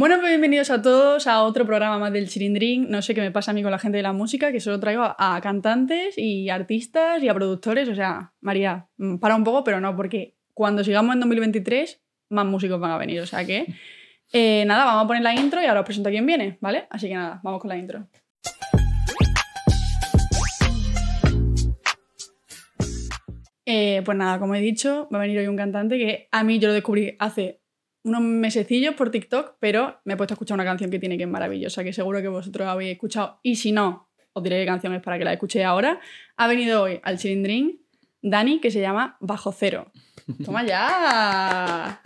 Bueno, pues bienvenidos a todos a otro programa más del Chirindrín. No sé qué me pasa a mí con la gente de la música, que solo traigo a, a cantantes y artistas y a productores. O sea, María, mm, para un poco, pero no, porque cuando sigamos en 2023, más músicos van a venir. O sea que, eh, nada, vamos a poner la intro y ahora os presento a quién viene, ¿vale? Así que nada, vamos con la intro. Eh, pues nada, como he dicho, va a venir hoy un cantante que a mí yo lo descubrí hace unos mesecillos por TikTok, pero me he puesto a escuchar una canción que tiene que es maravillosa, que seguro que vosotros habéis escuchado. Y si no, os diré qué canción es para que la escuchéis ahora. Ha venido hoy al Chilindrín Dani, que se llama Bajo Cero. ¡Toma ya!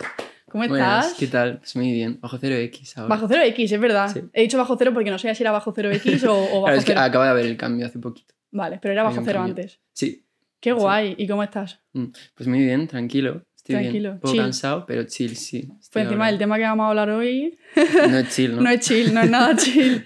¿Cómo Buenas, estás? ¿qué tal? Pues muy bien. Bajo cero X ahora. Bajo Cero X, es verdad. Sí. He dicho Bajo Cero porque no sabía si era Bajo Cero X o, o Bajo Claro, es que acaba de haber el cambio hace poquito. Vale, pero era Bajo un Cero cambio. antes. Sí. Qué Sí. guay. ¿Y cómo estás? Mm, Pues muy bien, tranquilo. Estoy Tranquilo, bien. Un poco chill. cansado, pero chill, sí. Pues encima del tema que vamos a hablar hoy No es chill, ¿no? no es chill, no es nada chill.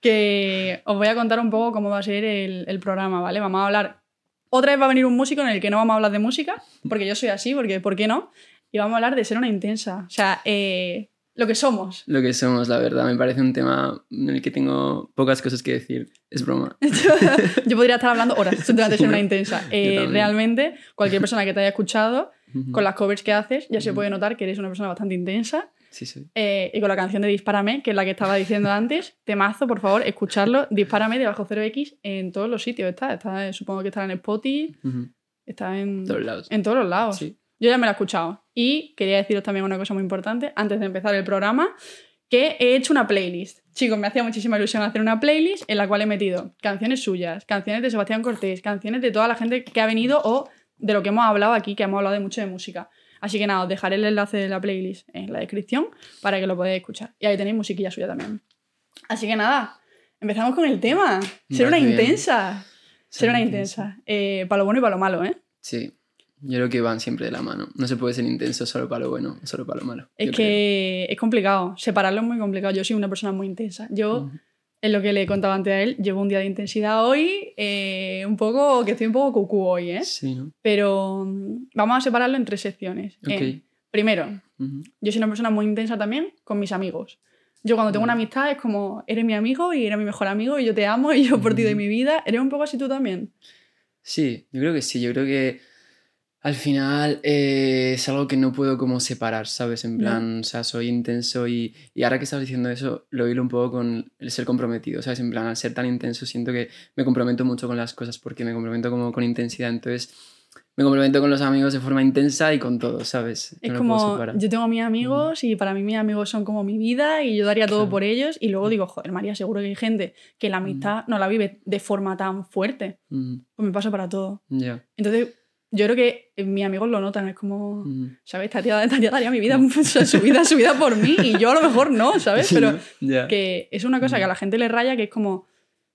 Que os voy a contar un poco cómo va a ser el, el programa, ¿vale? Vamos a hablar. Otra vez va a venir un músico en el que no vamos a hablar de música, porque yo soy así, porque ¿por qué no? Y vamos a hablar de ser una intensa. O sea, eh, lo que somos. Lo que somos, la verdad. Me parece un tema en el que tengo pocas cosas que decir. Es broma. yo podría estar hablando horas de ser una intensa. Eh, realmente, cualquier persona que te haya escuchado, Con las covers que haces, ya se Ujú. puede notar que eres una persona bastante intensa. Sí, sí. Eh, y con la canción de Dispárame, que es la que estaba diciendo antes, temazo, por favor, escucharlo. Dispárame de Bajo Cero X en todos los sitios. Está, está supongo que está en Spotify, Ujú. está en, Todos lados. en todos los lados. Sí. Yo ya me la he escuchado. Y quería deciros también una cosa muy importante antes de empezar el programa, que he hecho una playlist. Chicos, me hacía muchísima ilusión hacer una playlist en la cual he metido canciones suyas, canciones de Sebastián Cortés, canciones de toda la gente que ha venido o de lo que hemos hablado aquí, que hemos hablado de mucho de música. Así que nada, os dejaré el enlace de la playlist en la descripción para que lo podáis escuchar. Y ahí tenéis musiquilla suya también. Así que nada, empezamos con el tema. Ser una intensa. Ser una intensa. Eh, para lo bueno y para lo malo, ¿eh? Sí. Yo creo que van siempre de la mano. No se puede ser intenso solo para lo bueno, solo para lo malo. Es que es complicado, separarlo es muy complicado. Yo soy una persona muy intensa. Yo, creo. Es lo que le contaba antes a él, llevo un día de intensidad hoy, eh, un poco, que estoy un poco cucú hoy, ¿eh? Sí, ¿no? Pero mm, vamos a separarlo en tres secciones. Ok. En- primero, Ujú. yo soy una persona muy intensa también con mis amigos. Yo cuando tengo una amistad es como, eres mi amigo y eres mi mejor amigo y yo te amo y yo por ti doy mi vida. ¿Eres un poco así tú también? Sí, yo creo que sí. Yo creo que al final eh, es algo que no puedo como separar, ¿sabes? En No. plan, o sea, soy intenso y, y ahora que estás diciendo eso, lo hilo un poco con el ser comprometido, ¿sabes? En plan, al ser tan intenso siento que me comprometo mucho con las cosas porque me comprometo como con intensidad. Entonces, me comprometo con los amigos de forma intensa y con todo, ¿sabes? Es No puedo como, yo tengo mis amigos y para mí mis amigos son como mi vida y yo daría todo Claro. por ellos y luego digo, joder, María, seguro que hay gente que la amistad no la vive de forma tan fuerte. Mm, Pues me pasa para todo. Ya. Entonces, yo creo que eh, mis amigos lo notan, es como, Mm. ¿sabes? Esta tía, esta tía daría mi vida, su vida, su vida por mí y yo a lo mejor no, ¿sabes? Pero que es una cosa que a la gente le raya que es como,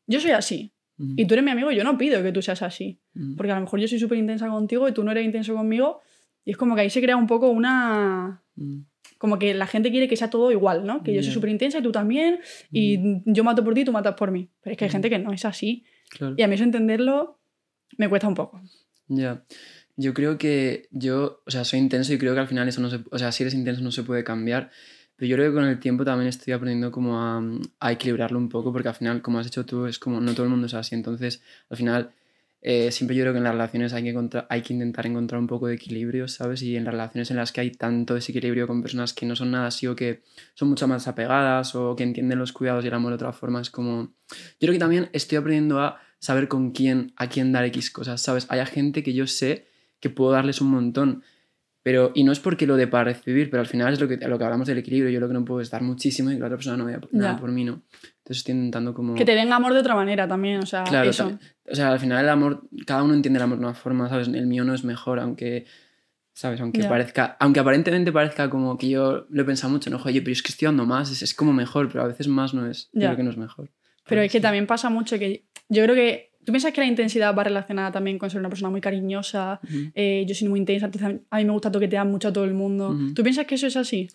yo soy así Mm, y tú eres mi amigo y yo no pido que tú seas así. mm. Porque a lo mejor yo soy súper intensa contigo y tú no eres intenso conmigo y es como que ahí se crea un poco una Mm. como que la gente quiere que sea todo igual, ¿no? Que yo soy súper intensa y tú también, y yo mato por ti y tú matas por mí. Pero es que hay Mm. gente que no es así. Claro. Y a mí eso entenderlo me cuesta un poco. Ya. Yo creo que yo, o sea, soy intenso y creo que al final eso no se, o sea, si eres intenso no se puede cambiar, pero yo creo que con el tiempo también estoy aprendiendo como a, a equilibrarlo un poco, porque al final, como has dicho tú, es como no todo el mundo es así, entonces al final eh, siempre yo creo que en las relaciones hay que, hay que intentar encontrar un poco de equilibrio, ¿sabes? Y en las relaciones en las que hay tanto desequilibrio con personas que no son nada así o que son mucho más apegadas o que entienden los cuidados y el amor de otra forma, es como... Yo creo que también estoy aprendiendo a saber con quién, a quién dar X cosas, ¿sabes? Hay gente que yo sé que puedo darles un montón, pero, y no es porque lo de para recibir, pero al final es lo que, lo que hablamos del equilibrio, yo lo que no puedo es dar muchísimo y que la otra persona no vea nada Ya. por mí, ¿no? Entonces estoy intentando como... Que te den amor de otra manera también, o sea, Claro, eso. o sea, al final el amor, cada uno entiende el amor de una forma, ¿sabes? El mío no es mejor, aunque, ¿sabes? Aunque parezca, aunque aparentemente parezca como que yo lo he pensado mucho, ¿no? Oye, pero es que estoy dando más, es, es como mejor, pero a veces más no es, yo creo que no es mejor. Pero es que también pasa mucho que yo creo que... ¿Tú piensas que la intensidad va relacionada también con ser una persona muy cariñosa? Ujú. Eh, yo soy muy intensa, entonces a mí me gusta toquetear mucho a todo el mundo. Ujú. ¿Tú piensas que eso es así?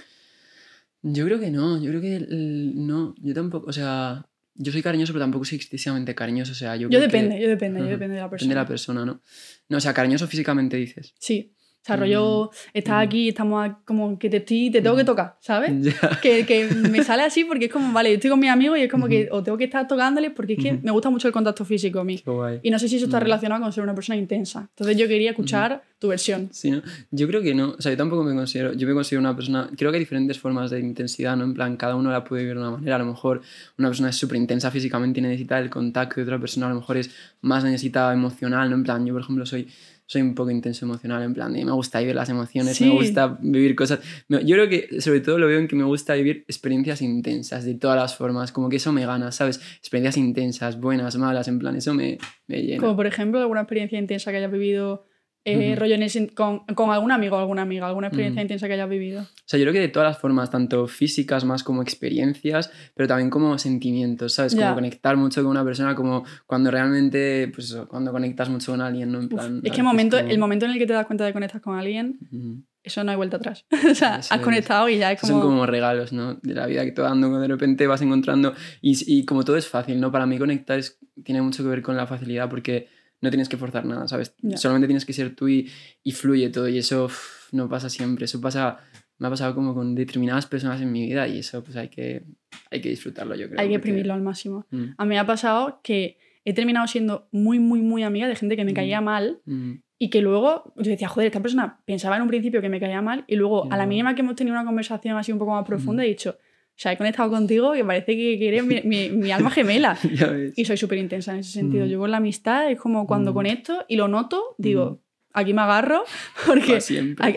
Yo creo que no, yo creo que el- no, yo tampoco, o sea, yo soy cariñoso, pero tampoco soy excesivamente cariñoso, o sea, yo Yo creo que depende, yo depende, yo Ajá. depende de la persona. depende de la persona, ¿no? No, o sea, cariñoso físicamente dices. Sí. Sea, rollo, estás aquí, estamos a- como que te estoy, te tengo que tocar, ¿sabes? Que, que me sale así porque es como, vale, yo estoy con mis amigos y es como que o tengo que estar tocándoles porque es que me gusta mucho el contacto físico a mí. Y no sé si eso está relacionado con ser una persona intensa. Entonces yo quería escuchar tu versión. Sí, ¿no? Yo creo que no, o sea, yo tampoco me considero, yo me considero una persona, creo que hay diferentes formas de intensidad, ¿no? En plan, cada uno la puede vivir de una manera, a lo mejor una persona es súper intensa físicamente y necesita el contacto y otra persona a lo mejor es más necesita emocional, ¿no? En plan, yo por ejemplo soy, soy un poco intenso emocional, en plan, de me gusta vivir las emociones, Sí. me gusta vivir cosas, yo creo que sobre todo lo veo en que me gusta vivir experiencias intensas de todas las formas, como que eso me gana, ¿sabes? Experiencias intensas, buenas, malas, en plan, eso me, me llena. Como por ejemplo alguna experiencia intensa que hayas vivido eh, Ujú. rollo en ese- con, con algún amigo o alguna amiga, alguna experiencia Ujú. intensa que hayas vivido. O sea, yo creo que de todas las formas, tanto físicas más como experiencias, pero también como sentimientos, ¿sabes? Como Ya. conectar mucho con una persona, como cuando realmente, pues eso, cuando conectas mucho con alguien, ¿no? En Uf, plan, es a que momento, como- el momento en el que te das cuenta de que conectas con alguien, Ujú. eso no hay vuelta atrás. o sea, Eso has es. conectado y ya es Son como... como regalos, ¿no? De la vida que te va dando, de repente vas encontrando. Y, y como todo es fácil, ¿no? Para mí conectar es- tiene mucho que ver con la facilidad porque no tienes que forzar nada, ¿sabes? Solamente tienes que ser tú y, y fluye todo. Y eso no pasa siempre. Eso pasa, me ha pasado como con determinadas personas en mi vida y eso pues hay que, hay que disfrutarlo, yo creo. hay que porque- al máximo. Mm, A mí me ha pasado que he terminado siendo muy, muy, muy amiga de gente que me Mm. caía mal mm, y que luego yo decía, joder, esta persona pensaba en un principio que me caía mal y luego a la mínima que hemos tenido una conversación así un poco más profunda he dicho, o sea, he conectado contigo que parece que, eres mi, mi- mi alma gemela. ya ves. Y soy súper intensa en ese sentido. Mm. Yo con la amistad es como cuando Mm. conecto y lo noto, digo, Mm. aquí me agarro porque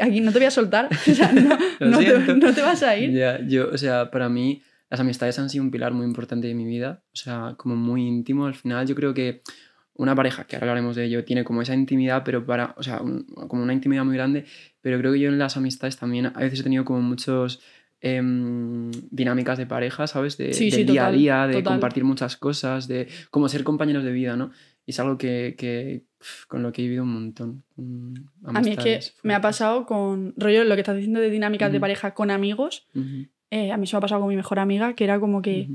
aquí no te voy a soltar. O sea, no, no te, no te vas a ir. Ya, yo, o sea, para mí las amistades han sido un pilar muy importante de mi vida, o sea, como muy íntimo. Al final yo creo que una pareja, que ahora hablaremos de ello, tiene como esa intimidad, pero para, o sea, un- como una intimidad muy grande, pero creo que yo en las amistades también a veces he tenido como muchos em, dinámicas de pareja, ¿sabes? De, Sí, del sí, día a día, de total. compartir muchas cosas, de como ser compañeros de vida, ¿no? Y es algo que, con lo que he vivido un montón. A mí es que me ha pasado con rollo lo que estás diciendo de dinámicas de pareja con amigos. Eh, a mí se me ha pasado con mi mejor amiga, que era como que,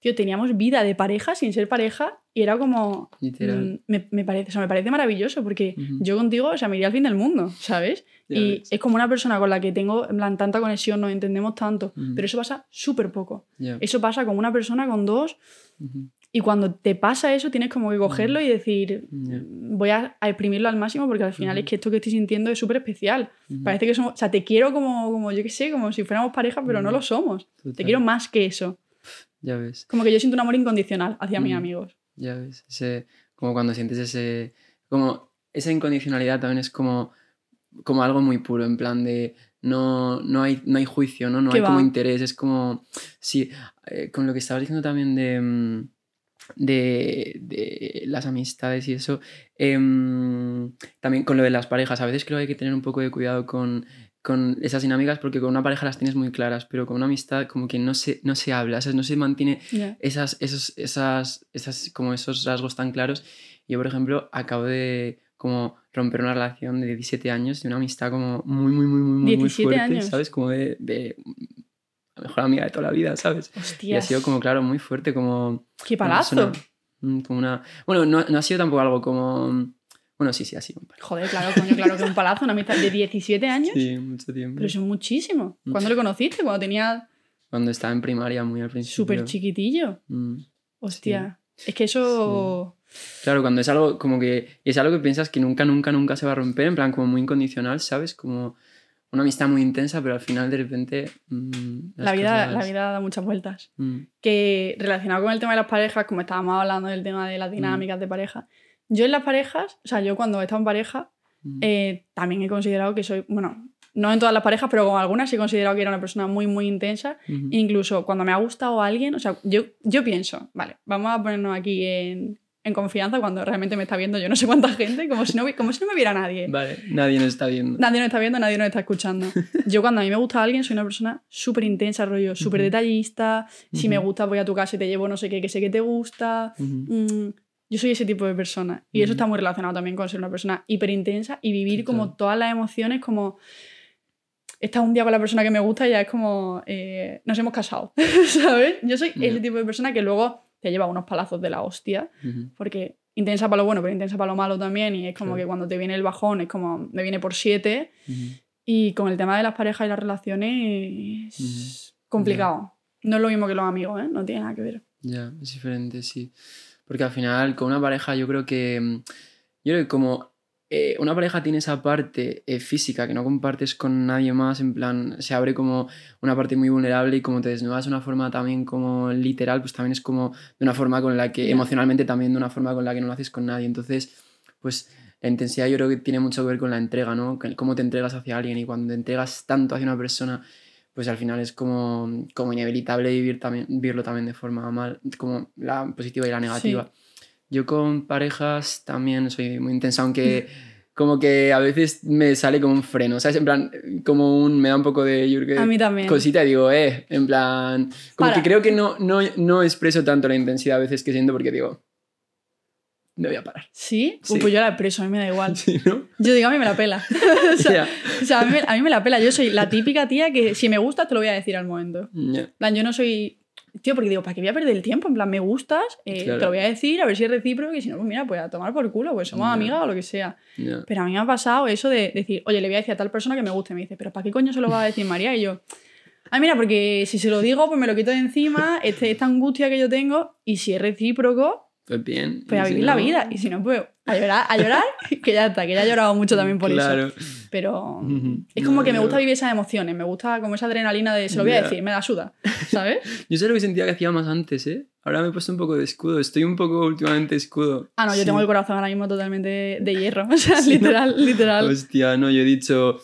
tío, teníamos vida de pareja sin ser pareja y era como, Literal. mm, me, me parece, o sea, me parece maravilloso porque Ujú. yo contigo, o sea, me iría al fin del mundo, ¿sabes? Ya y ves. es como una persona con la que tengo, en plan, tanta conexión, nos entendemos tanto, Ujú. pero eso pasa súper poco. Ya. Eso pasa con una persona, con dos, Ujú, y cuando te pasa eso tienes como que cogerlo y decir, ya. voy a, a exprimirlo al máximo porque al final es que esto que estoy sintiendo es súper especial. Parece que somos, o sea, te quiero como, como, yo qué sé, como si fuéramos pareja, pero no lo somos. Te Total. quiero más que eso. Ya ves, Como que yo siento un amor incondicional hacia mis amigos. Ya ves. Ese, como cuando sientes ese. Como esa incondicionalidad también es como, como algo muy puro, en plan de. No, no, hay, no hay juicio, ¿no? No ¿Qué hay como interés. Es como. Sí, eh, con lo que estabas diciendo también de. mm, De, de las amistades y eso. em, también con lo de las parejas. A veces creo que hay que tener un poco de cuidado con, con esas dinámicas porque con una pareja las tienes muy claras, pero con una amistad como que no se, no se habla, ¿sabes? no se mantiene esas, esos, esas, esas, como esos rasgos tan claros. Yo, por ejemplo, acabo de como romper una relación de 17 años, de una amistad como muy, muy, muy, muy, muy, muy 17 fuerte, años. ¿sabes? Como de, de la mejor amiga de toda la vida, ¿sabes? Y ha sido como, claro, muy fuerte, como... ¡Qué una palazo! persona- mm, como una... Bueno, no, no ha sido tampoco algo como... Bueno, sí, sí, ha sido un palazo. Joder, claro, coño, claro que un palazo, una amistad de 17 años. Sí, mucho tiempo. Pero eso es muchísimo. Mm. ¿Cuándo lo conociste? Cuando tenías Cuando estaba en primaria, muy al principio. súper chiquitillo. Mm. Hostia. Es que eso. Claro, cuando es algo como que es algo que piensas que nunca, nunca, nunca se va a romper, en plan como muy incondicional, ¿sabes? Como una amistad muy intensa, pero al final de repente... mm, las La vida, cosas- la vida da muchas vueltas. Mm, Que relacionado con el tema de las parejas, como estábamos hablando del tema de las dinámicas de pareja, yo en las parejas, o sea, yo cuando he estado en pareja, mm, eh, también he considerado que soy, bueno, no en todas las parejas, pero con algunas sí he considerado que era una persona muy, muy intensa. ujú, Incluso cuando me ha gustado alguien, o sea, yo, yo pienso, vale, vamos a ponernos aquí en, en confianza cuando realmente me está viendo yo no sé cuánta gente, como si no, como si no me viera nadie. Vale, nadie nos está viendo. Nadie nos está viendo, nadie nos está escuchando. Yo cuando a mí me gusta alguien soy una persona súper intensa, rollo, súper detallista. Si me gusta voy a tu casa y te llevo no sé qué, que sé que te gusta. Ujú, Mm, yo soy ese tipo de persona. Y eso está muy relacionado también con ser una persona hiper intensa y vivir como todas las emociones como... Estás un día con la persona que me gusta y ya es como... eh, nos hemos casado, ¿sabes? Yo soy Ya. ese tipo de persona que luego te lleva unos palazos de la hostia porque intensa para lo bueno, pero intensa para lo malo también. Y es como Claro. que cuando te viene el bajón es como me viene por siete. Y con el tema de las parejas y las relaciones es complicado. No es lo mismo que los amigos, ¿eh? No tiene nada que ver. Ya, es diferente, sí. Porque al final, con una pareja, yo creo que. mm, Yo creo que como eh, una pareja tiene esa parte eh, física que no compartes con nadie más, en plan, se abre como una parte muy vulnerable y como te desnudas de una forma también como literal, pues también es como de una forma con la que, emocionalmente también de una forma con la que no lo haces con nadie. Entonces, pues la intensidad yo creo que tiene mucho que ver con la entrega, ¿no? Con cómo te entregas hacia alguien y cuando te entregas tanto hacia una persona, pues al final es como, como inevitable vivir también, vivirlo también de forma mal, como la positiva y la negativa. Yo con parejas también soy muy intensa, aunque como que a veces me sale como un freno, ¿sabes? En plan, como un, me da un poco de yo creo A mí también. cosita y digo, eh, en plan, como Para. que creo que no, no, no expreso tanto la intensidad a veces que siento porque digo, me voy a parar. ¿Sí? Sí. Pues yo la expreso, a mí me da igual. Sí, ¿no? Yo digo, a mí me la pela. o sea, Ya, o sea, a, mí, me- a mí me la pela. Yo soy la típica tía que si me gusta te lo voy a decir al momento. En plan, yo no soy... Tío, porque digo, ¿para qué voy a perder el tiempo? En plan, me gustas, eh, Claro. te lo voy a decir, a ver si es recíproco, y si no, pues mira, pues a tomar por culo, pues somos Ya. amigas o lo que sea. Pero a mí me ha pasado eso de decir, oye, le voy a decir a tal persona que me guste. Me dice, ¿pero para qué coño se lo va a decir María? Y yo, ah, mira, porque si se lo digo, pues me lo quito de encima, este, esta angustia que yo tengo, y si es recíproco, Pues bien. pues a si vivir la no, vida. Y si no, pues a llorar, a llorar, que ya está, que ya he llorado mucho también por eso. Claro. Pero Ujú. es como No, que me gusta vivir esas emociones, me gusta como esa adrenalina de se lo voy a Ya. decir, me da suda, ¿sabes? Yo sé lo que sentía que hacía más antes, ¿eh? Ahora me he puesto un poco de escudo. Estoy un poco últimamente escudo. Ah, no, yo Sí. tengo el corazón ahora mismo totalmente de, hierro, o sea, Sí, ¿no? literal, literal. Hostia, no, yo he dicho.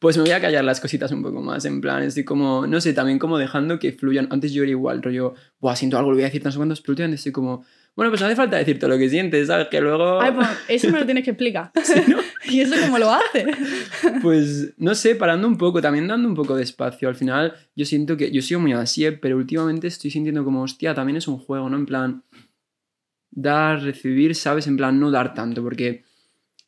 Pues me voy a callar las cositas un poco más, en plan, estoy como, no sé, también como dejando que fluyan. Antes yo era igual, rollo, buah, siento algo, lo voy a decir tan cuantos, pero últimamente estoy como, bueno, pues no hace falta decirte lo que sientes, ¿sabes? Que luego, Ay, pues eso me lo tienes que explicar. ¿Y eso cómo lo hace? pues, no sé, parando un poco, también dando un poco de espacio. Al final, yo siento que, yo sigo muy así, ¿eh? pero últimamente estoy sintiendo como, hostia, también es un juego, ¿no? En plan, dar, recibir, ¿sabes? En plan, no dar tanto, porque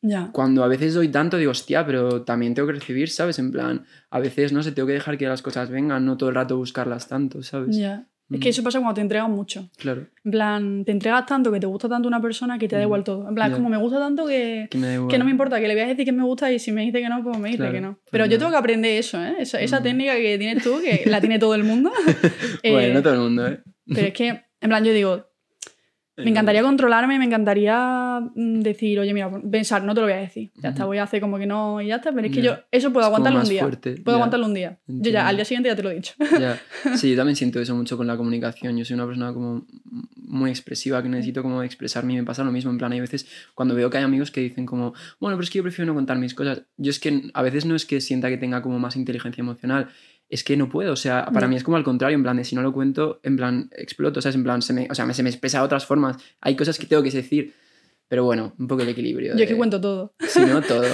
Ya. cuando a veces doy tanto, digo, hostia, pero también tengo que recibir, ¿sabes? En plan, a veces, no sé, tengo que dejar que las cosas vengan, no todo el rato buscarlas tanto, ¿sabes? Ya. Es Mm. que eso pasa cuando te entregas mucho. Claro, En plan, te entregas tanto que te gusta tanto una persona que te da Mm. igual todo. En plan, Ya. como me gusta tanto que, que me no me importa, que le voy a decir que me gusta y si me dice que no, pues me dice Claro, que no. pues Pero yo tengo que aprender eso, ¿eh? Esa, esa Mm. técnica que tienes tú, que la tiene todo el mundo. Eh, Bueno, no todo el mundo, ¿eh? Pero es que, en plan, yo digo, me encantaría controlarme, me encantaría mm, decir, oye, mira, pensar, no te lo voy a decir. Ya está, voy a hacer como que no y ya está. Pero es que yo eso puedo Es aguantarlo un día. fuerte, Puedo aguantarlo un día. Yo ya, al día siguiente ya te lo he dicho. Sí, yo también siento eso mucho con la comunicación. Yo soy una persona como muy expresiva, que necesito como expresarme y me pasa lo mismo. En plan, hay veces cuando veo que hay amigos que dicen como, bueno, pero es que yo prefiero no contar mis cosas. Yo es que a veces no es que sienta que tenga como más inteligencia emocional, es que no puedo. O sea, para Ya. mí es como al contrario, en plan, de si no lo cuento, en plan, exploto. O sea, es en plan, se me, o sea, me- se me expresa de otras formas. Hay cosas que tengo que decir. Pero bueno, un poco el equilibrio. Yo es que de- cuento todo. Si no, todo.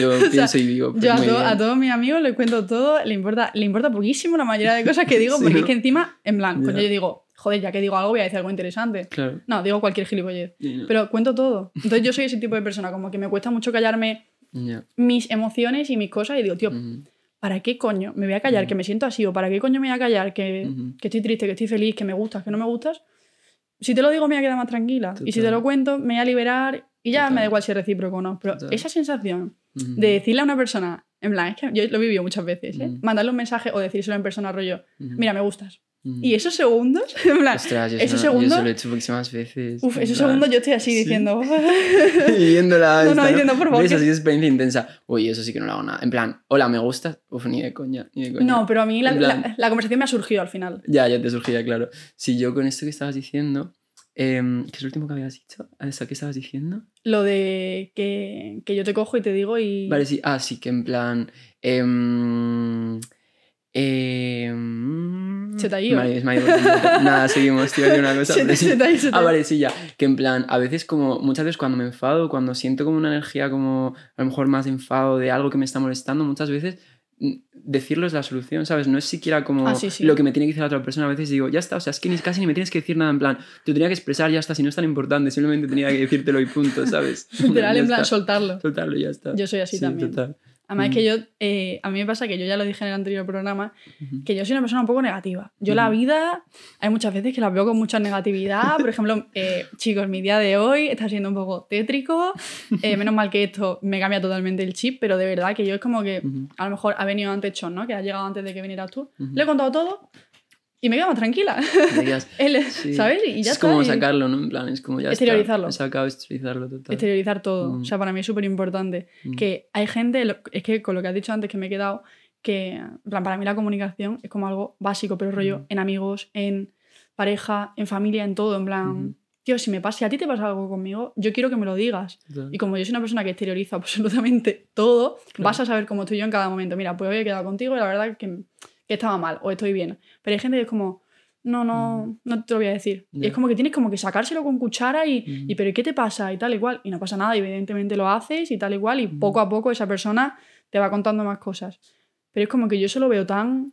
Yo sea, pienso y digo, pues Yo a, muy to- bien. a todos mis amigos les cuento todo, le importa, le importa poquísimo la mayoría de cosas que digo, Sí, porque ¿no? es que encima, en plan, pues Ya. yo digo, joder, ya que digo algo, voy a decir algo interesante. Claro. No, digo cualquier gilipollez. Ya. Pero cuento todo. Entonces yo soy ese tipo de persona, como que me cuesta mucho callarme Ya. mis emociones y mis cosas y digo, tío, Ujú. ¿Para qué coño me voy a callar? Que me siento así, o ¿para qué coño me voy a callar? Que, Ujú. que estoy triste, que estoy feliz, que me gustas, que no me gustas. Si te lo digo, me voy a quedar más tranquila. Y si te lo cuento, me voy a liberar y ya Total. me da igual si es recíproco o no. Pero Total. esa sensación de decirle a una persona, en plan, es que yo lo he vivido muchas veces, ¿eh? Mandarle un mensaje o decírselo en persona, rollo, mira, me gustas. Ujú. Y esos segundos, en plan, Ostras, yo esos no- yo segundos- eso lo he hecho muchísimas veces. uf, esos plan, segundos yo estoy así Sí. diciendo, Viéndola. No, esta, no, diciendo, por favor, que- Así es experiencia intensa. Uy, eso sí que no lo hago nada. En plan, hola, ¿me gustas? Uf, ni de coña, ni de coña. no, pero a mí la, En plan- la- la conversación me ha surgido al final. Ya, ya te surgía, claro. Si yo con esto que estabas diciendo... em, ¿Qué es lo último que habías dicho? ¿Eso qué estabas diciendo? Lo de que, que yo te cojo y te digo y... Vale, sí. Ah, sí, que en plan... em, Se ido por completo. Nada, seguimos, tío, una cosa. Se se se Ah, vale, sí, ya. Que en plan, a veces como, muchas veces cuando me enfado, cuando siento como una energía como a lo mejor más enfado de algo que me está molestando, muchas veces mm, decirlo es la solución, ¿sabes? No es siquiera como Ah, sí, sí. lo que me tiene que decir la otra persona. A veces digo, ya está, o sea, es que ni, casi ni me tienes que decir nada en plan, te tenía que expresar, ya está, si no es tan importante, simplemente tenía que decírtelo y punto, ¿sabes? Literal, en plan, soltarlo. Soltarlo ya está. Yo soy así Sí, también. total. Además, es Mm. que yo, eh, a mí me pasa que yo ya lo dije en el anterior programa, que yo soy una persona un poco negativa. Yo la vida, hay muchas veces que la veo con mucha negatividad. Por ejemplo, eh, chicos, mi día de hoy está siendo un poco tétrico. Eh, menos mal que esto me cambia totalmente el chip, pero de verdad que yo es como que a lo mejor ha venido antes Chon, ¿no? Que ha llegado antes de que vinieras tú. Le he contado todo y me quedo más tranquila. Quedas- sí. ¿Sabes? Y ya es está, como y sacarlo, ¿no? En plan, es como ya está. Exteriorizarlo. He sacado exteriorizarlo total. exteriorizar todo. Mm. O sea, para mí es súper importante. Mm. Que hay gente, es que con lo que has dicho antes que me he quedado, que en plan, para mí la comunicación es como algo básico, pero rollo Ujú. en amigos, en pareja, en familia, en todo. En plan, Ujú. tío, si me pasa, si a ti te pasa algo conmigo, yo quiero que me lo digas. Total. Y como yo soy una persona que exterioriza absolutamente todo, Claro. vas a saber cómo estoy yo en cada momento. Mira, pues hoy he quedado contigo y la verdad que, que estaba mal o estoy bien. Pero hay gente que es como, no, no, no te lo voy a decir. Y es como que tienes como que sacárselo con cuchara y, Ujú. y pero ¿y qué te pasa? Y tal y cual. Y no pasa nada, y evidentemente lo haces y tal y cual. Y Ujú. poco a poco esa persona te va contando más cosas. Pero es como que yo se lo veo tan,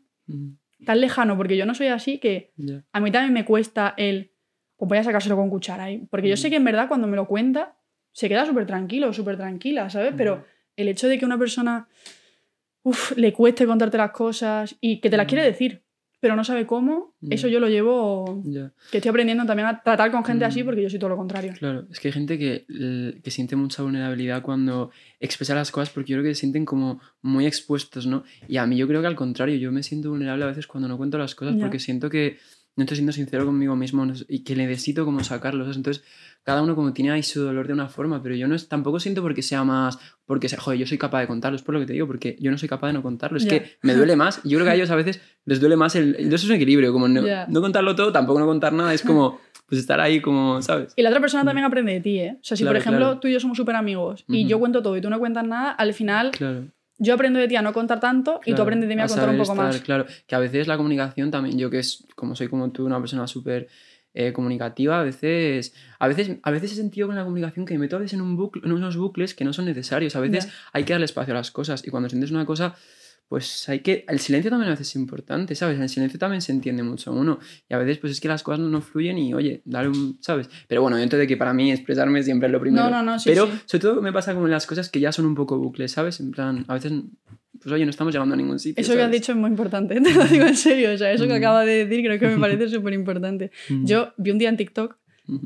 tan lejano, porque yo no soy así que a mí también me cuesta el, pues voy a sacárselo con cuchara. ¿eh? Porque yo sé que en verdad cuando me lo cuenta, se queda súper tranquilo, súper tranquila, ¿sabes? Pero el hecho de que una persona uf, le cueste contarte las cosas y que te las quiere Ujú. decir, pero no sabe cómo, Ya. eso yo lo llevo, Ya. que estoy aprendiendo también a tratar con gente así Mm. porque yo soy todo lo contrario. Claro, es que hay gente que, que siente mucha vulnerabilidad cuando expresa las cosas porque yo creo que se sienten como muy expuestos, ¿no? Y a mí yo creo que al contrario, yo me siento vulnerable a veces cuando no cuento las cosas Ya. porque siento que no estoy siendo sincero conmigo mismo no y que necesito como sacarlo, ¿sabes? Entonces, cada uno como tiene ahí su dolor de una forma, pero yo no es, tampoco siento porque sea más, porque sea, joder, yo soy capaz de contarlo, es por lo que te digo, porque yo no soy capaz de no contarlo, es que me duele más, yo creo que a ellos a veces les duele más el, eso es un equilibrio, como no, Ya. no contarlo todo, tampoco no contar nada, es como, pues estar ahí como, ¿sabes? Y la otra persona también aprende de ti, ¿eh? O sea, si Claro, por ejemplo claro. tú y yo somos súper amigos y yo cuento todo y tú no cuentas nada, al final Claro. Yo aprendo de ti a no contar tanto y tú aprendes de mí a, contar un poco estar, más. Claro, que a veces la comunicación también, yo que es, como soy como tú, una persona súper eh, comunicativa, a veces, a veces a veces he sentido con la comunicación que me meto a veces en, un bucle, en unos bucles que no son necesarios. A veces hay que darle espacio a las cosas y cuando sientes una cosa, pues hay que... El silencio también a veces es importante, ¿sabes? El silencio también se entiende mucho uno. Y a veces pues es que las cosas no fluyen y, oye, dale un... ¿sabes? Pero bueno, dentro de que para mí expresarme siempre es lo primero. No, no, no, sí, Pero sí. sobre todo me pasa como en las cosas que ya son un poco bucles, ¿sabes? En plan, a veces, pues oye, no estamos llegando a ningún sitio. Eso que has ¿sabes? dicho es muy importante, te lo digo en serio. O sea, eso que Mm. acabas de decir creo que me parece súper importante. Mm. Yo vi un día en TikTok,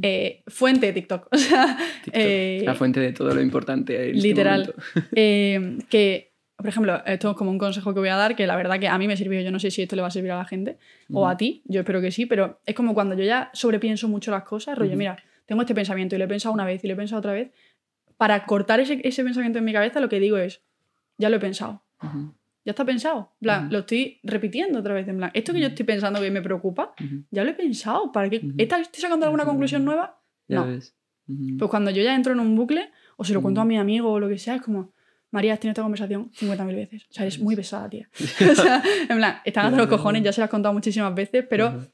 eh, fuente de TikTok, o sea, TikTok, eh, la fuente de todo lo importante. en este literal, momento. eh, que, por ejemplo, esto es como un consejo que voy a dar, que la verdad que a mí me sirvió, yo no sé si esto le va a servir a la gente o a ti, yo espero que sí, pero es como cuando yo ya sobrepienso mucho las cosas, rollo, mira, tengo este pensamiento y lo he pensado una vez y lo he pensado otra vez, para cortar ese, ese pensamiento en mi cabeza lo que digo es, ya lo he pensado. Ujú, Ya está pensado. En plan, lo estoy repitiendo otra vez. En plan, esto que yo estoy pensando que me preocupa, ya lo he pensado. ¿Para qué? Ujú. ¿Esta- ¿Estoy sacando alguna conclusión nueva? Ya No. ves. Pues cuando yo ya entro en un bucle, o se lo cuento a mi amigo o lo que sea, es como, María, has tenido esta conversación 50.000 veces. O sea, eres muy pesada, tía. o sea, en plan, están hasta los cojones, ya se las he contado muchísimas veces, pero Ujú.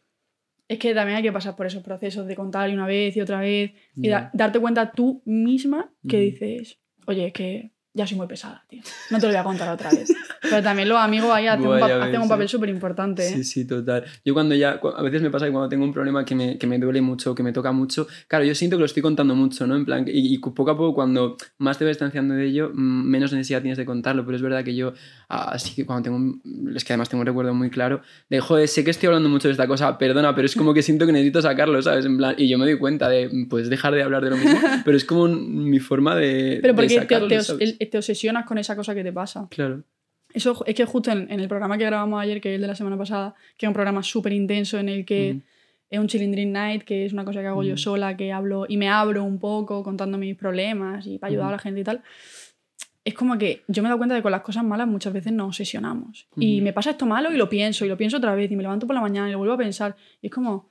es que también hay que pasar por esos procesos de contar y una vez y otra vez y da- darte cuenta tú misma que dices, oye, es que ya soy muy pesada, tío. No te lo voy a contar otra vez. Pero también los amigos ahí hacen, un, Buah, hacen papel súper importante. ¿eh? Sí, sí, total. Yo cuando ya, a veces me pasa que cuando tengo un problema que me, que me duele mucho, que me toca mucho, claro, yo siento que lo estoy contando mucho, ¿no? En plan, y, y poco a poco cuando más te vas distanciando de ello, mm, menos necesidad tienes de contarlo, pero es verdad que yo, así que cuando tengo, un- es que además tengo un recuerdo muy claro, de, joder, sé que estoy hablando mucho de esta cosa, perdona, pero es como que siento que necesito sacarlo, ¿sabes? En plan, y yo me doy cuenta de, pues dejar de hablar de lo mismo, pero es como mi forma de... Pero de porque sacarlo, te-. Te obsesionas con esa cosa que te pasa. Claro. Eso es que justo en, en el programa que grabamos ayer, que es el de la semana pasada, que es un programa súper intenso en el que Ujú. es un chilling dream night, que es una cosa que hago yo Ujú. sola, que hablo y me abro un poco contando mis problemas y para ayudar a Ujú. la gente y tal. Es como que yo me he dado cuenta de que con las cosas malas muchas veces nos obsesionamos. Y me pasa esto malo y lo pienso, y lo pienso otra vez, y me levanto por la mañana y lo vuelvo a pensar. Y es como,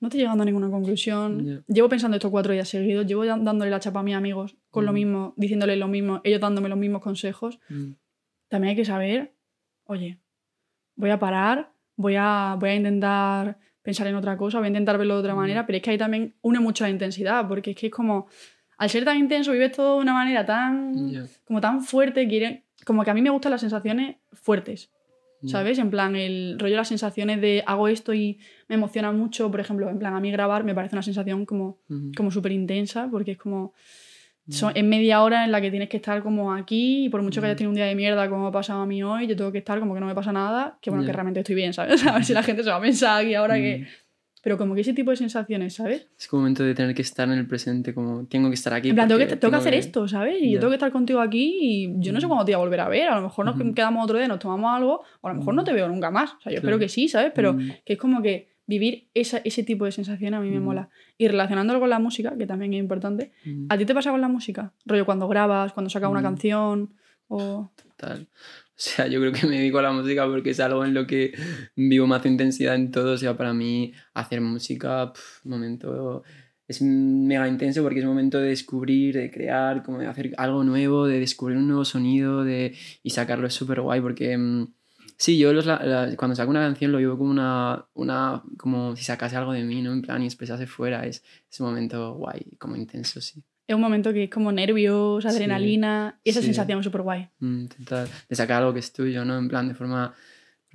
no estoy llegando a ninguna conclusión. Ya. Llevo pensando esto cuatro días seguidos, llevo dándole la chapa a mis amigos con lo Ujú. mismo, diciéndoles lo mismo, ellos dándome los mismos consejos Mm. también hay que saber, oye, voy a parar, voy a, voy a intentar pensar en otra cosa, voy a intentar verlo de otra Ujú. manera, pero es que ahí también une mucho la intensidad, porque es que es como, al ser tan intenso, vives todo de una manera tan, Ya. como tan fuerte, quiere, como que a mí me gustan las sensaciones fuertes. ¿Sabes? En plan, el rollo de las sensaciones de hago esto y me emociona mucho, por ejemplo, en plan, a mí grabar me parece una sensación como, Ujú. como súper intensa, porque es como, son, es media hora en la que tienes que estar como aquí y por mucho que hayas tenido un día de mierda como ha pasado a mí hoy, yo tengo que estar como que no me pasa nada, que bueno, que realmente estoy bien, ¿sabes? A ver si la gente se va a pensar aquí ahora que... Pero como que ese tipo de sensaciones, ¿sabes? Es como un momento de tener que estar en el presente, como tengo que estar aquí. En plan, tengo que, tengo que hacer esto, ¿sabes? Y yo tengo que estar contigo aquí y yo no sé cuándo te voy a volver a ver. A lo mejor nos quedamos otro día, nos tomamos algo, o a lo mejor no te veo nunca más. O sea, yo espero Claro. que sí, ¿sabes? Pero Mm. que es como que vivir esa, ese tipo de sensación a mí me mola. Y relacionándolo con la música, que también es importante. ¿a ti te pasa con la música? Rollo cuando grabas, cuando sacas una Mm. canción, o... Tal. O sea, yo creo que me dedico a la música porque es algo en lo que vivo más intensidad en todo. O sea, para mí hacer música, pf, momento, es mega intenso porque es momento de descubrir, de crear, como de hacer algo nuevo, de descubrir un nuevo sonido de, y sacarlo es súper guay porque... mm, Sí, yo los, la- cuando saco una canción lo vivo como una, una, como si sacase algo de mí, ¿no? En plan, y expresase fuera, es, es un momento guay, como intenso, sí. Es un momento que es como nervios, Sí. adrenalina, y esa Sí. sensación súper guay. Mm, total. De sacar algo que es tuyo, ¿no? En plan, de forma...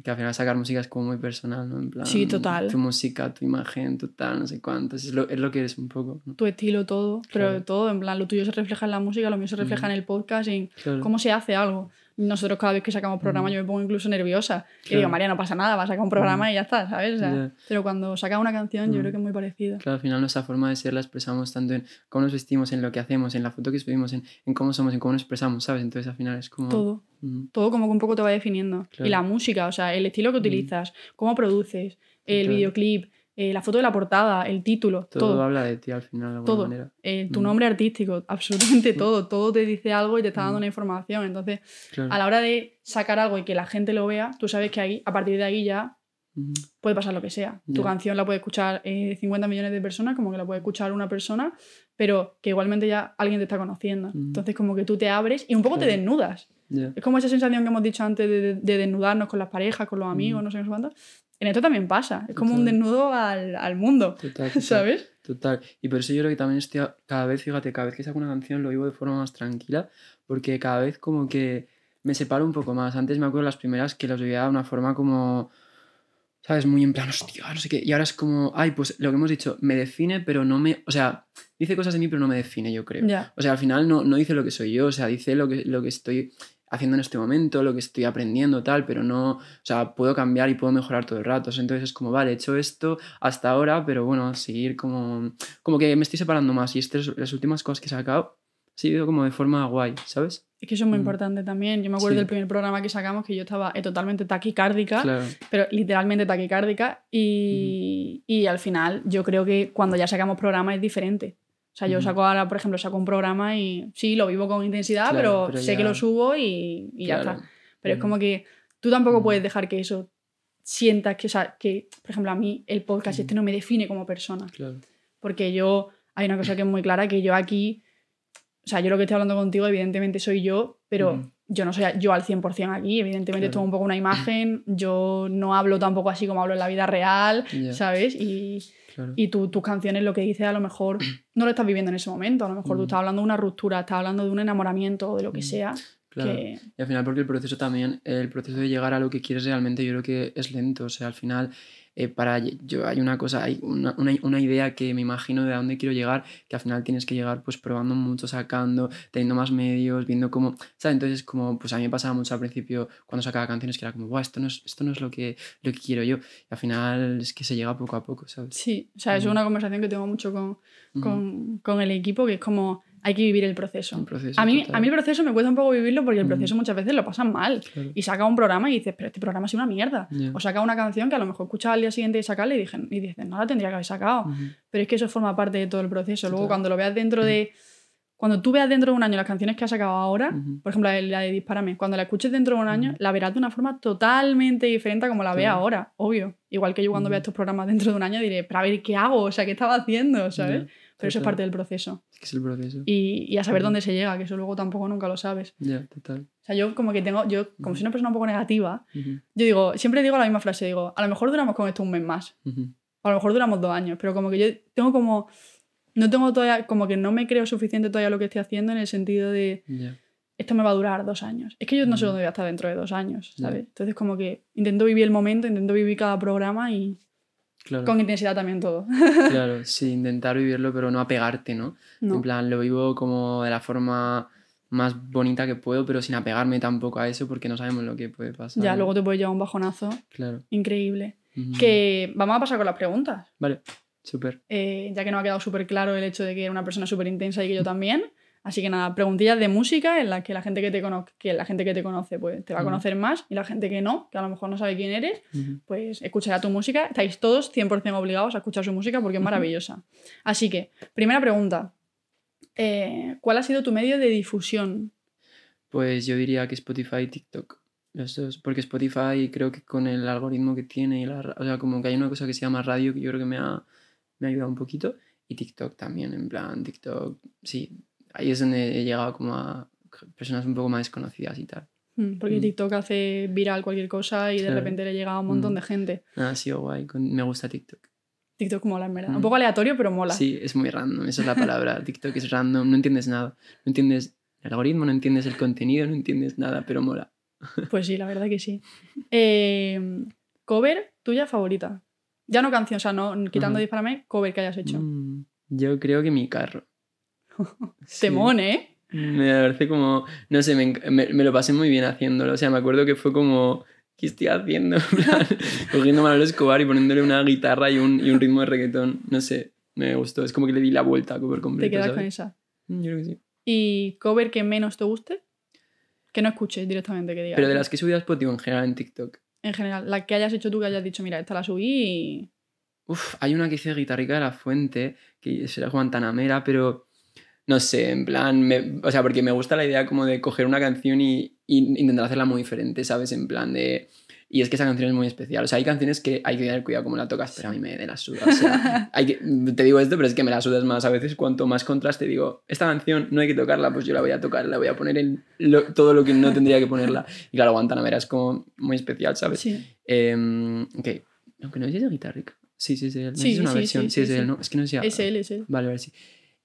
Que al final sacar música es como muy personal, ¿no? En plan... Sí, total. Tu música, tu imagen, tu tal, no sé cuántos. Es lo, es lo que eres un poco, ¿no? Tu estilo, todo, pero Claro. todo, en plan, lo tuyo se refleja en la música, lo mío se refleja Ujú. en el podcast, en Claro. cómo se hace algo. Nosotros cada vez que sacamos programa Ujú. yo me pongo incluso nerviosa. Y Claro. digo, María, no pasa nada, va a sacar un programa Ujú. y ya está, ¿sabes? O sea. Pero cuando sacas una canción yo creo que es muy parecido. Claro, al final nuestra forma de ser la expresamos tanto en cómo nos vestimos, en lo que hacemos, en la foto que subimos, en, en cómo somos, en cómo nos expresamos, ¿sabes? Entonces al final es como... Todo, Mm, todo como que un poco te va definiendo. Claro. Y la música, o sea, el estilo que utilizas, cómo produces, el videoclip, eh, la foto de la portada, el título, todo, todo. habla de ti al final, de alguna todo. manera. Eh, tu Ujú. nombre artístico, absolutamente todo. Todo te dice algo y te está dando Ujú. una información. Entonces, Claro. a la hora de sacar algo y que la gente lo vea, tú sabes que ahí, a partir de ahí ya Ujú. puede pasar lo que sea. Tu canción la puede escuchar eh, 50 millones de personas, como que la puede escuchar una persona, pero que igualmente ya alguien te está conociendo. Entonces, como que tú te abres y un poco te desnudas. Ya. Es como esa sensación que hemos dicho antes de, de- de desnudarnos con las parejas, con los amigos, no sé qué cuánto. En esto también pasa. Es como un desnudo al, al mundo, Total, total. ¿sabes? Total. Y por eso yo creo que también estoy, a- cada vez, fíjate, cada vez que saco una canción lo vivo de forma más tranquila, porque cada vez como que me separo un poco más. Antes me acuerdo las primeras que las vivía de una forma como, ¿sabes? Muy en plan, hostia, no sé qué. Y ahora es como, ay, pues lo que hemos dicho, me define, pero no me, o sea, dice cosas de mí, pero no me define, yo creo. O sea, al final no, no dice lo que soy yo, o sea, dice lo que, lo que estoy haciendo en este momento, lo que estoy aprendiendo, tal, pero no, o sea, puedo cambiar y puedo mejorar todo el rato. Entonces es como, vale, he hecho esto hasta ahora, pero bueno, seguir como, como que me estoy separando más y estas, las últimas cosas que he sacado, ha sido como de forma guay, ¿sabes? Es que eso es muy Mm. importante también. Yo me acuerdo Sí. del primer programa que sacamos que yo estaba eh, totalmente taquicárdica, Claro. pero literalmente taquicárdica. Y, y al final yo creo que cuando ya sacamos programa es diferente. O sea, yo saco ahora, por ejemplo, saco un programa y sí, lo vivo con intensidad, Claro, pero, pero sé ya- que lo subo y, y ya está. Pero es Ujú. como que tú tampoco puedes dejar que eso sientas que, o sea, que, por ejemplo, a mí el podcast este no me define como persona. Claro. Porque yo, hay una cosa que es muy clara, que yo aquí, o sea, yo lo que estoy hablando contigo, evidentemente soy yo, pero. Yo no soy yo al 100% aquí, evidentemente Claro. es un poco una imagen, yo no hablo tampoco así como hablo en la vida real, Ya. ¿sabes? Y, Claro. y tú, tus canciones lo que dices a lo mejor no lo estás viviendo en ese momento, a lo mejor tú Ujú. estás hablando de una ruptura, estás hablando de un enamoramiento o de lo que Ujú. sea, Claro. que Y al final porque el proceso también, el proceso de llegar a lo que quieres realmente yo creo que es lento. O sea, al final eh, para yo hay una cosa, hay una, una- una idea que me imagino de a dónde quiero llegar, que al final tienes que llegar pues probando mucho, sacando, teniendo más medios, viendo cómo, ¿sabes? Entonces como, pues a mí me pasaba mucho al principio cuando sacaba canciones que era como, Buah, esto no es, esto no es lo que, lo que quiero yo. Y al final es que se llega poco a poco, ¿sabes? sí, o sea, es Ujú. una conversación que tengo mucho con, con, con el equipo, que es como hay que vivir el proceso. Proceso A mí, total. a mí el proceso me cuesta un poco vivirlo porque el Ujú. proceso muchas veces lo pasan mal. Claro. Y saca un programa y dices, pero este programa sido una mierda. Ya. O saca una canción que a lo mejor escuchas al día siguiente de sacarla y, dije, y dices, no la tendría que haber sacado. Pero es que eso forma parte de todo el proceso. Luego, Total. cuando lo veas dentro de. Cuando tú veas dentro de un año las canciones que has sacado ahora, Ujú. por ejemplo, la de, la de Dispárame, cuando la escuches dentro de un año, la verás de una forma totalmente diferente a como la ve Claro. ahora, obvio. Igual que yo cuando vea estos programas dentro de un año diré, pero a ver, ¿qué hago? O sea, ¿qué estaba haciendo? ¿Sabes? Ya, Pero eso es total. parte del proceso. Es que es el proceso. Y, y a saber dónde se llega, que eso luego tampoco nunca lo sabes. Ya, total. O sea, yo como que tengo, yo como Ujú. soy una persona un poco negativa, Ujú. yo digo, siempre digo la misma frase, digo, a lo mejor duramos con esto un mes más, Ujú. o a lo mejor duramos dos años, pero como que yo tengo como, no tengo todavía, como que no me creo suficiente todavía lo que estoy haciendo en el sentido de, Ya. esto me va a durar dos años. Es que yo no sé dónde voy a estar dentro de dos años. ¿sabes? Entonces como que intento vivir el momento, intento vivir cada programa y, Claro. Con intensidad también todo. Claro, sí, intentar vivirlo, pero no apegarte, ¿no? No. En plan, lo vivo como de la forma más bonita que puedo, pero sin apegarme tampoco a eso porque no sabemos lo que puede pasar. Ya, luego te puede llevar un bajonazo Claro. increíble. Que vamos a pasar con las preguntas. Vale, súper. eh, ya que no ha quedado súper claro el hecho de que era una persona súper intensa y que yo también. Así que nada, preguntillas de música en las que la gente que te, cono que la gente que te conoce pues, te va a conocer más y la gente que no, que a lo mejor no sabe quién eres, pues escuchará tu música. Estáis todos 100% obligados a escuchar su música porque es maravillosa. Así que, primera pregunta. Eh, ¿Cuál ha sido tu medio de difusión? Pues yo diría que Spotify y TikTok. Los dos. Porque Spotify creo que con el algoritmo que tiene, y la o sea, como que hay una cosa que se llama radio que yo creo que me ha, me ha ayudado un poquito. Y TikTok también, en plan, TikTok, sí. Ahí es donde he llegado como a personas un poco más desconocidas y tal. Mm, Porque Mm. TikTok hace viral cualquier cosa y de Claro. repente le llega a un montón Mm. de gente. Nada, ha sido guay. Me gusta TikTok. TikTok mola, en verdad. Mm. Un poco aleatorio, pero mola. Sí, es muy random, esa es la palabra. TikTok es random, no entiendes nada. No entiendes el algoritmo, no entiendes el contenido, no entiendes nada, pero mola. Pues sí, la verdad que sí. Eh, cover tuya favorita. Ya no canción, o sea, no quitando Ajá. Dispárame, cover que hayas hecho. Mm, yo creo que mi carro. Sí. Temón, ¿eh? Me parece como, no sé, me, me- me lo pasé muy bien haciéndolo. O sea, me acuerdo que fue como, ¿qué estoy haciendo? Cogiendo Manolo Escobar y poniéndole una guitarra y un, y un ritmo de reggaetón. No sé, me gustó. Es como que le di la vuelta a cover Te completo, quedas con ¿sabes? esa. Mm, Yo creo que sí. ¿Y cover que menos te guste? Que no escuches directamente, que digas. Pero de las que subido a Spotify en general en TikTok. En general, la que hayas hecho tú, que hayas dicho, mira, esta la subí y... Uf, hay una que hice Guitarrica de la Fuente, que será Guantanamera, pero no sé, en plan, me- o sea, porque me gusta la idea como de coger una canción y, y intentar hacerla muy diferente, ¿sabes? En plan de... Y es que esa canción es muy especial. O sea, hay canciones que hay que tener cuidado cómo la tocas, pero a mí me de la suda. O sea, hay que, te digo esto, pero es que me la sudas más a veces. Cuanto más contraste digo, esta canción no hay que tocarla, pues yo la voy a tocar, la voy a poner en lo- todo lo que no tendría que ponerla. Y claro, Guantanamera es como muy especial, ¿sabes? Sí. Eh, ok, aunque no es de Guitarrica. Sí, sí, sí. No Sí, es una sí, versión. sí, es él. ¿no? Es que no si. Es él, es él. Vale, vale, sí.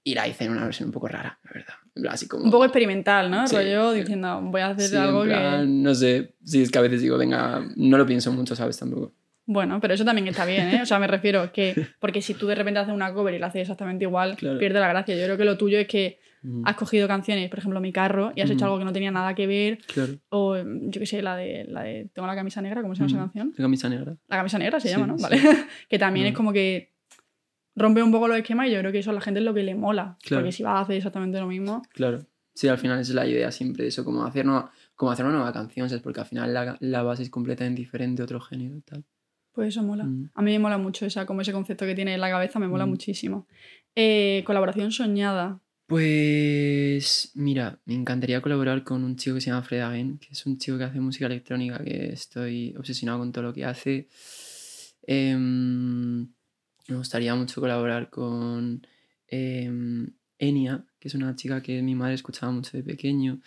Y la hice en una versión un poco rara, la verdad. Plan, así como. Un poco experimental, ¿no? Sí. Rollo diciendo, voy a hacer sí, algo en que... plan, No sé. Sí, es que a veces digo, venga, no lo pienso mucho, ¿sabes? Tampoco. Bueno, pero eso también está bien, ¿eh? O sea, me refiero que... Porque si tú de repente haces una cover y la haces exactamente igual, Claro. pierde la gracia. Yo creo que lo tuyo es que Mm, has cogido canciones, por ejemplo, Mi Carro, y has hecho Ujú. algo que no tenía nada que ver, Claro. o yo qué sé, la de, la de Tengo la camisa negra, ¿cómo se llama esa Mm, canción? Tengo camisa negra. La camisa negra se Sí, llama, ¿no? Vale. que también es Mm. como que rompe un poco los esquemas y yo creo que eso a la gente es lo que le mola. Claro. Porque si vas a hacer exactamente lo mismo, Claro. Sí, al final esa es la idea siempre de eso, como hacer, nueva- como hacer una nueva canción, ¿sabes? Porque al final la, la base es completamente diferente, otro género y tal. pues eso mola. Mm. A mí me mola mucho esa, como ese concepto que tiene en la cabeza, me mola Mm. muchísimo. Eh, colaboración soñada. Pues mira, me encantaría colaborar con un chico que se llama Fred Again, que es un chico que hace música electrónica, que estoy obsesionado con todo lo que hace. Em, me gustaría mucho colaborar con em, Enya, que es una chica que mi madre escuchaba mucho de pequeño.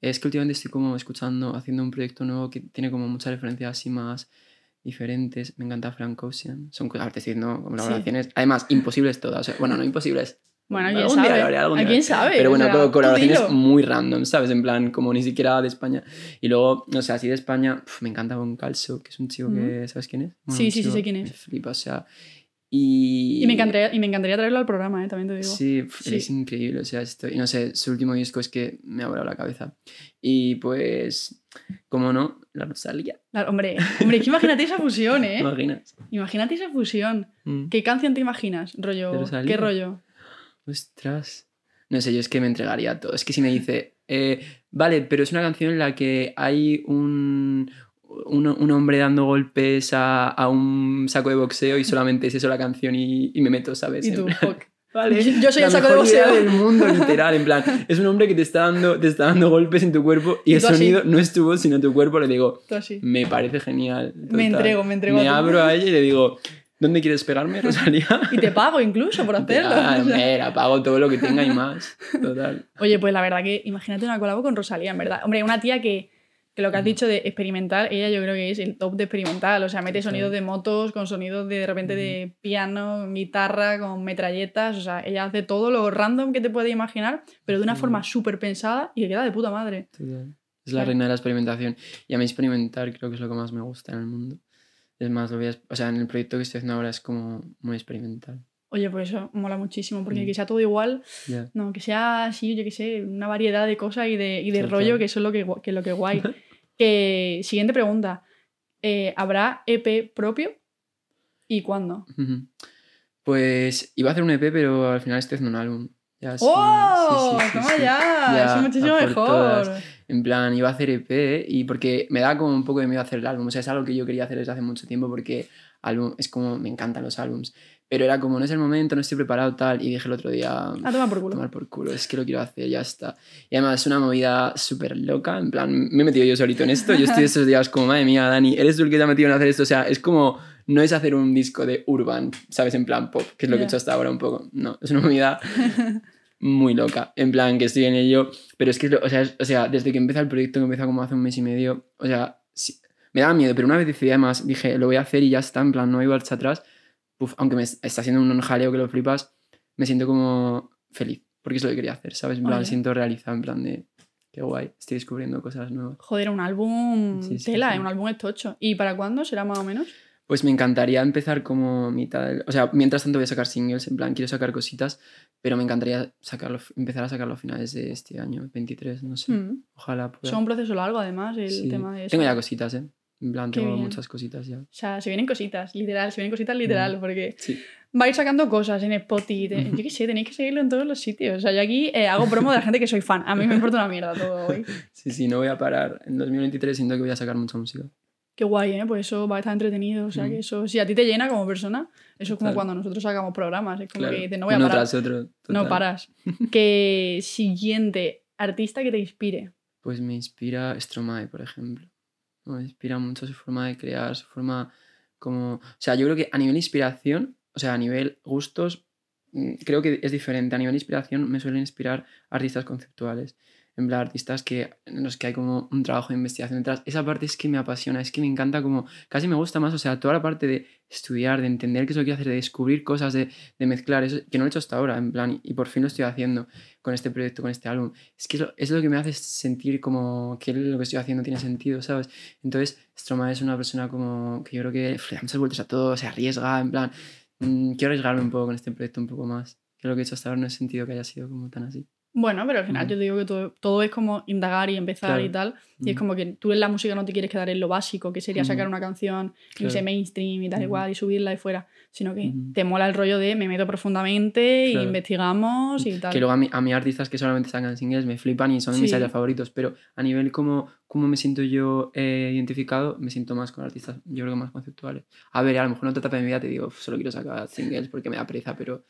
Es que últimamente estoy como escuchando, haciendo un proyecto nuevo que tiene como muchas referencias así más diferentes. Me encanta Frank Ocean. Son estoy diciendo colaboraciones. Además, imposibles todas. o sea, bueno, no imposibles. Bueno, quién Algún día sabe. lo haré, algún ¿A día. quién sabe? Pero bueno, O sea, colaboraciones muy random, ¿sabes? En plan, como ni siquiera de España. Y luego, no sé, así de España, pf, me encanta Bon Calso, que es un chico que, ¿sabes quién es? Sí, un sí, sí, chico sé quién es. Me flipa, o sea. Y. Y me, encantaría, y me encantaría traerlo al programa, ¿eh? también te digo. Sí, es increíble, o sea, esto, y no sé, su último disco es que me ha volado la cabeza. Y pues, como no, la Rosalía, Claro, hombre, hombre, que imagínate esa fusión, ¿te ¿eh? imaginas? Imagínate esa fusión. Mm. ¿Qué canción te imaginas? Rollo. ¿Qué rollo? Ostras. No sé, yo es que me entregaría a todo. Es que si me dice, eh, vale, pero es una canción en la que hay un, un, un hombre dando golpes a, a un saco de boxeo y solamente es eso la canción y, y me meto, ¿sabes? Y tú, fuck. Vale, Yo- yo soy la el saco de boxeo. del mundo, literal. En plan, es un hombre que te está dando, te está dando golpes en tu cuerpo y, Y el así. sonido no es tu voz, sino tu cuerpo. Le digo, me parece genial. Me entrego, me entrego Me abro a ella y le digo, ¿dónde quieres pegarme, Rosalía? Y te pago incluso por hacerlo. Ah, O sea, mira, pago todo lo que tenga y más. Total. Oye, pues la verdad que imagínate una colabo con Rosalía, en verdad. Hombre, una tía que, que lo que has dicho de experimental, ella yo creo que es el top de experimental. O sea, mete sonidos de motos con sonidos de, de repente de piano, guitarra, con metralletas. O sea, ella hace todo lo random que te puedes imaginar, pero de una forma súper pensada y que queda de puta madre. Es la reina de la experimentación. Y a mí experimentar creo que es lo que más me gusta en el mundo. Es más, lo voy a- o sea, en el proyecto que estoy haciendo ahora es como muy experimental. Oye, pues eso mola muchísimo, porque Mm. que sea todo igual, Ya. no, que sea así, yo qué sé, una variedad de cosas y de, y de rollo, que eso es lo que, que es lo que es guay. que, siguiente pregunta. Eh, ¿Habrá EP propio? ¿Y cuándo? Pues iba a hacer un EP, pero al final estoy haciendo un álbum. Ya, sí, ¡Oh! sí, sí, ¡Toma ya! Ya, Eso es muchísimo por mejor. todas. En plan, iba a hacer EP y porque me da como un poco de miedo hacer el álbum. O sea, es algo que yo quería hacer desde hace mucho tiempo porque álbum es como, me encantan los álbums. Pero era como, no es el momento, no estoy preparado, tal. Y dije el otro día, A tomar por culo. tomar por culo, es que lo quiero hacer, ya está. Y además es una movida súper loca, en plan, me he metido yo solito en esto. Yo estoy estos días como, madre mía, Dani, eres tú el que te ha metido en hacer esto. O sea, es como, no es hacer un disco de urban, ¿sabes? En plan pop, que es lo que he hecho hasta ahora un poco. No, es una movida muy loca. En plan, que estoy en ello. Pero es que, o sea, es- o sea desde que empieza el proyecto, que empieza como hace un mes y medio, o sea, sí, me daba miedo, pero una vez decidí además, dije, lo voy a hacer y ya está, en plan, no hay marcha atrás. Puf, aunque me es- está haciendo un jaleo que lo flipas, me siento como feliz, porque es lo que quería hacer, ¿sabes? En plan, Oye. siento realizado, en plan de, qué guay, estoy descubriendo cosas nuevas. Joder, un álbum Sí, sí, tela, sí. ¿eh? un álbum estocho. ¿Y para cuándo será más o menos? Pues me encantaría empezar como mitad del... O sea, mientras tanto voy a sacar singles, en plan, quiero sacar cositas, pero me encantaría sacarlo, empezar a sacarlo a finales de este año, 23, no sé. Mm. Ojalá pueda. Son un proceso largo, además, el tema de eso. Tengo ya cositas, ¿eh? En plan, Qué tengo bien. muchas cositas ya. O sea, se vienen cositas, literal, se vienen cositas literal, porque Sí. va a ir sacando cosas en Spotify. te- Yo qué sé, tenéis que seguirlo en todos los sitios. O sea, yo aquí eh, hago promo de la gente que soy fan. A mí me importa una mierda todo hoy. Sí, sí, no voy a parar. En 2023 siento que voy a sacar mucha música. Qué guay, ¿eh? Pues eso va a estar entretenido. O sea, Mm. que eso, si a ti te llena como persona, eso es como cuando nosotros sacamos programas. Es como Claro. que dices, no voy a Uno parar. tras otro. No paras. que siguiente, artista que te inspire. Pues me inspira Stromae, por ejemplo. Me inspira mucho su forma de crear, su forma como... O sea, yo creo que a nivel inspiración, o sea, a nivel gustos, mm, creo que es diferente. A nivel inspiración me suelen inspirar artistas conceptuales. En plan, artistas que, en los que hay como un trabajo de investigación detrás. Esa parte es que me apasiona, es que me encanta como... Casi me gusta más, o sea, toda la parte de estudiar, de entender qué es lo que quiero hacer, de descubrir cosas, de, de mezclar, eso que no lo he hecho hasta ahora, en plan, y por fin lo estoy haciendo con este proyecto, con este álbum. Es que es lo, es lo que me hace sentir como que lo que estoy haciendo tiene sentido, ¿sabes? Entonces, Stromae es una persona como que yo creo que le da muchas vueltas a todo, se arriesga, en plan, mm, quiero arriesgarme un poco con este proyecto un poco más. Que lo que he hecho hasta ahora no he sentido que haya sido como tan así. Bueno, pero al final yo te digo que todo, todo es como indagar y empezar Claro. y tal. Y es como que tú en la música no te quieres quedar en lo básico, que sería sacar una canción, y Claro. ese mainstream y tal Ujú. igual, y subirla y fuera. Sino que te mola el rollo de me meto profundamente Claro. y investigamos y tal. Que luego a mí, a mí artistas que solamente sacan singles me flipan y son mis Sí. áreas favoritos, pero a nivel como cómo me siento yo eh, identificado, me siento más con artistas, yo creo que más conceptuales. A ver, a lo mejor en otra etapa de mi vida te digo, "Uf, solo quiero sacar singles porque me da pereza, pero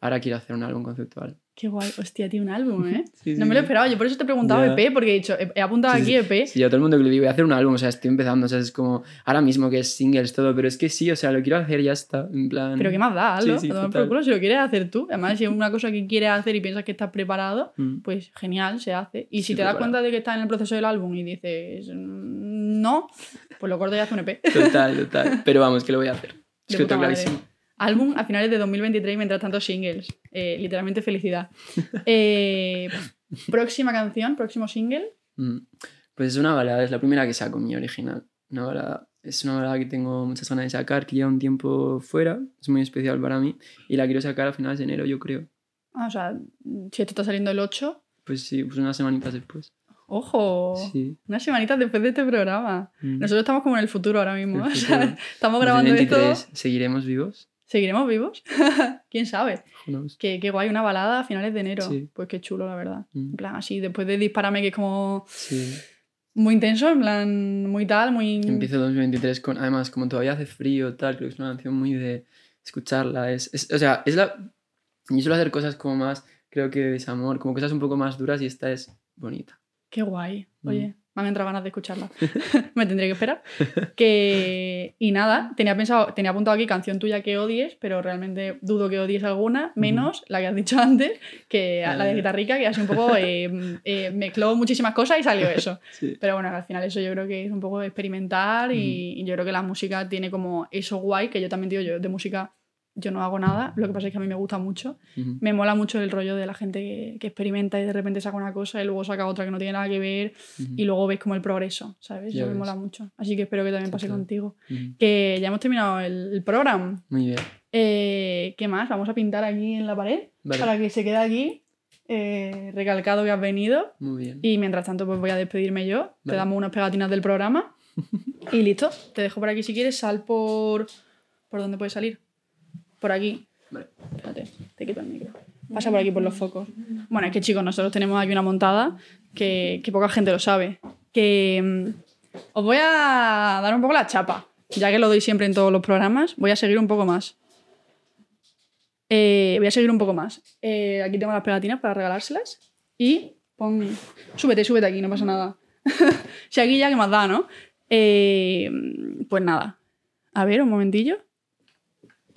ahora quiero hacer un álbum conceptual. Qué guay. Hostia, tío, un álbum, ¿eh? Sí, no sí, me lo esperaba. Yo por eso te he preguntado. EP, porque he dicho, he he apuntado Sí, aquí. EP. Sí, yo a todo el mundo que le digo, voy a hacer un álbum, o sea, estoy empezando, o sea, es como ahora mismo que es singles todo, pero es que sí, o sea, lo quiero hacer ya está, en plan... Pero qué más da, tomar por culo si lo quieres hacer tú. Además, si es una cosa que quieres hacer y piensas que estás preparado, Mm. pues genial, se hace. Y si te das preparado. cuenta de que estás en el proceso del álbum y dices "Mm, no, pues lo cortas y haces un EP. Total, total. Pero vamos, que lo voy a hacer. Es De que clarísimo. Álbum a finales de 2023 y mientras tanto singles. Eh, literalmente felicidad. Eh, próxima canción, próximo single. Mm. Pues es una balada, es la primera que saco mi original. Una balada. Es una balada que tengo muchas ganas de sacar, que lleva un tiempo fuera, es muy especial para mí y la quiero sacar a finales de enero, yo creo. Ah, o sea, si esto está saliendo el 8, Pues sí, pues unas semanitas después. ojo, Sí. unas semanitas después de este programa. Mm. Nosotros estamos como en el futuro ahora mismo. El o sea, futuro. estamos grabando esto. 2023, ¿Seguiremos vivos? ¿Seguiremos vivos? ¿Quién sabe? Qué, qué guay, una balada a finales de enero. Sí. Pues qué chulo, la verdad. Mm. En plan, así, después de dispararme, que es como Sí. muy intenso, en plan, muy tal, muy. Empiezo 2023 con, además, como todavía hace frío, tal, creo que es una canción muy de escucharla. Es, es- o sea, es la... Yo suelo hacer cosas como más, creo que de desamor, como cosas un poco más duras y esta es bonita. Qué guay. Mm. Me han entrado ganas de escucharla. me tendré que esperar. Que... Y nada, tenía pensado, tenía apuntado aquí canción tuya que odies, pero realmente dudo que odies alguna, menos la que has dicho antes, que la de guitarrica, que así un poco eh, eh, mezcló muchísimas cosas y salió eso. Sí. Pero bueno, al final eso yo creo que es un poco experimentar y, y yo creo que la música tiene como eso guay, que yo también digo yo de música yo no hago nada, lo que pasa es que a mí me gusta mucho. Me mola mucho el rollo de la gente que, que experimenta y de repente saca una cosa y luego saca otra que no tiene nada que ver Ujú. y luego ves como el progreso, ¿sabes? Eso me mola mucho. Así que espero que también pase contigo. Que ya hemos terminado el, el programa. Muy bien. Eh, ¿Qué más? Vamos a pintar aquí en la pared Vale. para que se quede aquí eh, recalcado que has venido. Muy bien. Y mientras tanto, pues voy a despedirme yo. Te damos unas pegatinas del programa. y listo. Te dejo por aquí si quieres. Sal por. ¿Por dónde puedes salir? Por aquí. Vale. Espérate, te quito el micro. Pasa por aquí por los focos. Bueno, es que chicos, nosotros tenemos aquí una montada que, que poca gente lo sabe. Que mm, os voy a dar un poco la chapa. Ya que lo doy siempre en todos los programas, voy a seguir un poco más. Eh, voy a seguir un poco más. Eh, aquí tengo las pegatinas para regalárselas. Y pon. Súbete, súbete aquí, no pasa nada. si aquí ya que más da, ¿no? Eh, pues nada. A ver, un momentillo.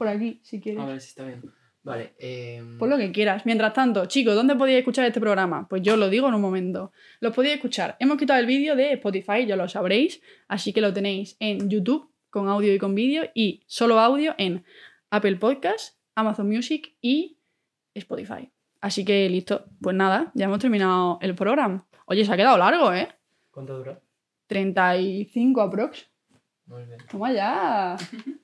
Por aquí, si quieres. A ver si está bien. Vale. Eh... Pon lo que quieras. Mientras tanto, chicos, ¿dónde podéis escuchar este programa? Pues yo lo digo en un momento. Lo podéis escuchar. Hemos quitado el vídeo de Spotify, ya lo sabréis. Así que lo tenéis en YouTube con audio y con vídeo y solo audio en Apple Podcast, Amazon Music y Spotify. Así que listo. Pues nada, ya hemos terminado el programa. Oye, se ha quedado largo, ¿eh? ¿Cuánto dura? 35 aprox. Muy bien. Toma ya.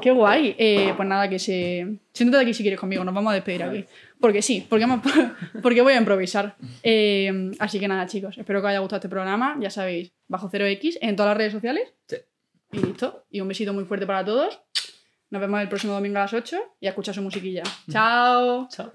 Qué guay. Eh, pues nada, que se. Siéntate aquí si quieres conmigo, nos vamos a despedir aquí. Porque sí, porque, porque voy a improvisar. Eh, así que nada, chicos, espero que os haya gustado este programa. Ya sabéis, bajo 0x en todas las redes sociales. Sí. Y listo. Y un besito muy fuerte para todos. Nos vemos el próximo domingo a las 8 y a escuchar su musiquilla. Chao. Chao.